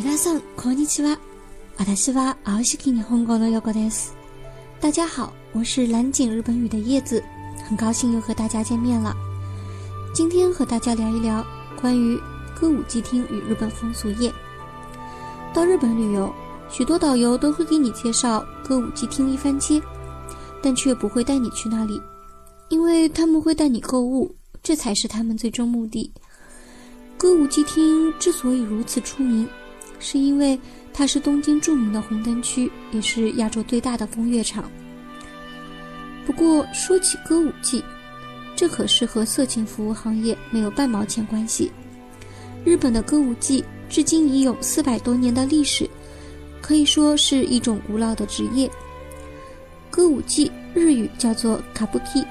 皆さんこんにちは。私は青敷日本語の横です。大家好，我是蓝景日本语的叶子，很高兴又和大家见面了。今天和大家聊一聊关于歌舞伎町与日本风俗业。到日本旅游，许多导游都会给你介绍歌舞伎町一番街，但却不会带你去那里，因为他们会带你购物，这才是他们最终目的。歌舞伎町之所以如此出名。 是因为它是东京著名的红灯区，也是亚洲最大的风月场。不过说起歌舞伎，这可是和色情服务行业没有半毛钱关系。日本的歌舞伎至今已有四百多年的历史，可以说是一种古老的职业。歌舞伎日语叫做卡布基，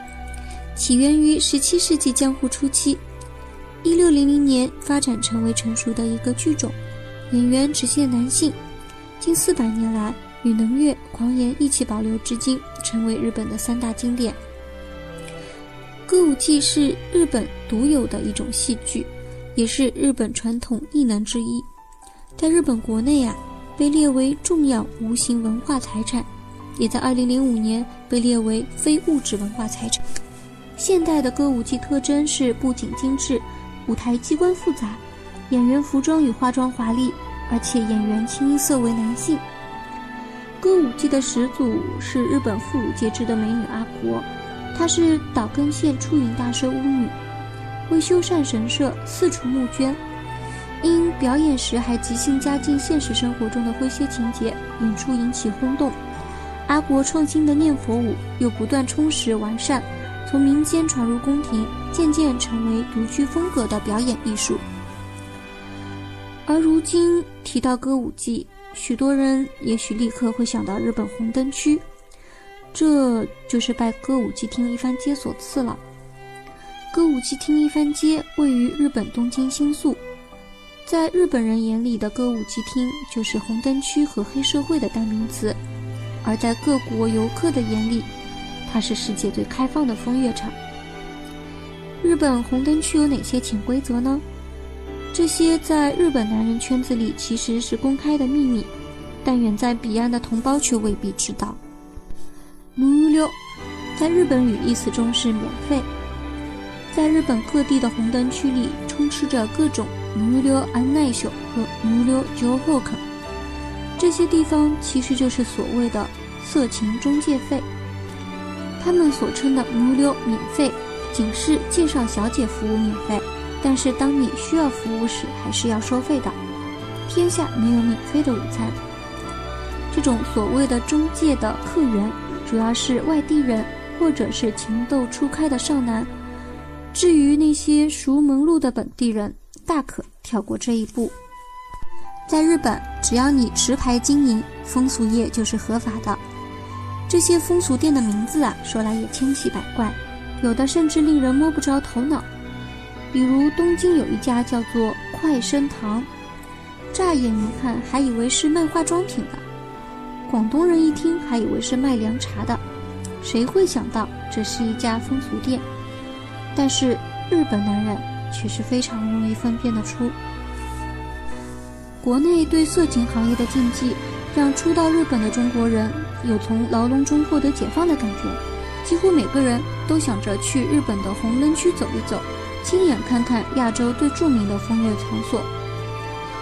起源于十七世纪江户初期，一六零零年发展成为成熟的一个剧种。演员只限男性，近四百年来与能乐、狂言一起保留至今，成为日本的三大经典。歌舞伎是日本独有的一种戏剧，也是日本传统艺能之一，在日本国内啊，被列为重要无形文化财产，也在二零零五年被列为非物质文化财产。现代的歌舞伎特征是布景精致，舞台机关复杂。演员服装与化妆华丽，而且演员清一色为男性。歌舞伎的始祖是日本妇孺皆知的美女阿国，她是岛根县出云大社巫女，为修缮神社四处募捐，因表演时还即兴加进现实生活中的诙谐情节，演出引起轰动。阿国创新的念佛舞又不断充实完善，从民间传入宫廷，渐渐成为独具风格的表演艺术。而如今提到歌舞伎，许多人也许立刻会想到日本红灯区，这就是拜歌舞伎町一番街所赐了。歌舞伎町一番街位于日本东京新宿，在日本人眼里的歌舞伎町就是红灯区和黑社会的代名词，而在各国游客的眼里，它是世界最开放的风月场。日本红灯区有哪些潜规则呢？这些在日本男人圈子里其实是公开的秘密，但远在彼岸的同胞却未必知道。无料，在日本语意思中是免费。在日本各地的红灯区里，充斥着各种无料安奈秀和无料酒后坑，这些地方其实就是所谓的色情中介费。他们所称的无料免费，仅是介绍小姐服务免费。但是当你需要服务时，还是要收费的。天下没有免费的午餐。这种所谓的中介的客源，主要是外地人或者是情窦初开的少男。至于那些熟门路的本地人，大可跳过这一步。在日本，只要你持牌经营，风俗业就是合法的。这些风俗店的名字啊，说来也千奇百怪，有的甚至令人摸不着头脑。比如东京有一家叫做快生堂，乍眼一看还以为是卖化妆品的，广东人一听还以为是卖凉茶的，谁会想到这是一家风俗店？但是日本男人却是非常容易分辨得出。国内对色情行业的禁忌，让初到日本的中国人有从牢笼中获得解放的感觉，几乎每个人都想着去日本的红灯区走一走。亲眼看看亚洲最著名的风月场所，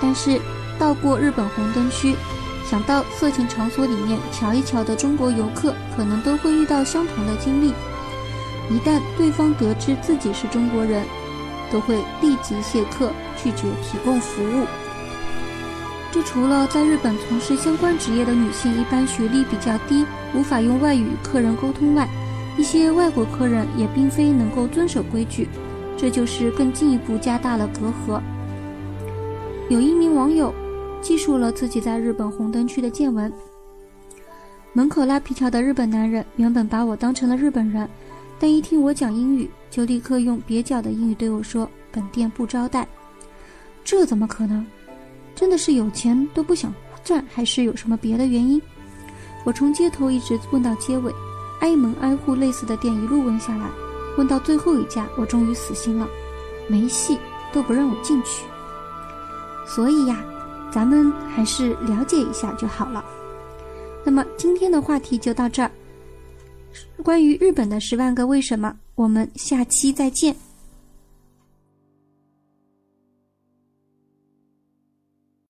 但是到过日本红灯区，想到色情场所里面瞧一瞧的中国游客，可能都会遇到相同的经历。一旦对方得知自己是中国人，都会立即谢客，拒绝提供服务。这除了在日本从事相关职业的女性一般学历比较低，无法用外语与客人沟通外，一些外国客人也并非能够遵守规矩。这就是更进一步加大了隔阂。有一名网友记述了自己在日本红灯区的见闻：门口拉皮条的日本男人原本把我当成了日本人，但一听我讲英语，就立刻用蹩脚的英语对我说：“本店不招待。”这怎么可能？真的是有钱都不想赚，还是有什么别的原因？我从街头一直问到街尾，挨门挨户类似的店一路问下来。问到最后一家，我终于死心了，没戏都不让我进去。所以呀，咱们还是了解一下就好了。那么今天的话题就到这儿。关于日本的十万个为什么，我们下期再见。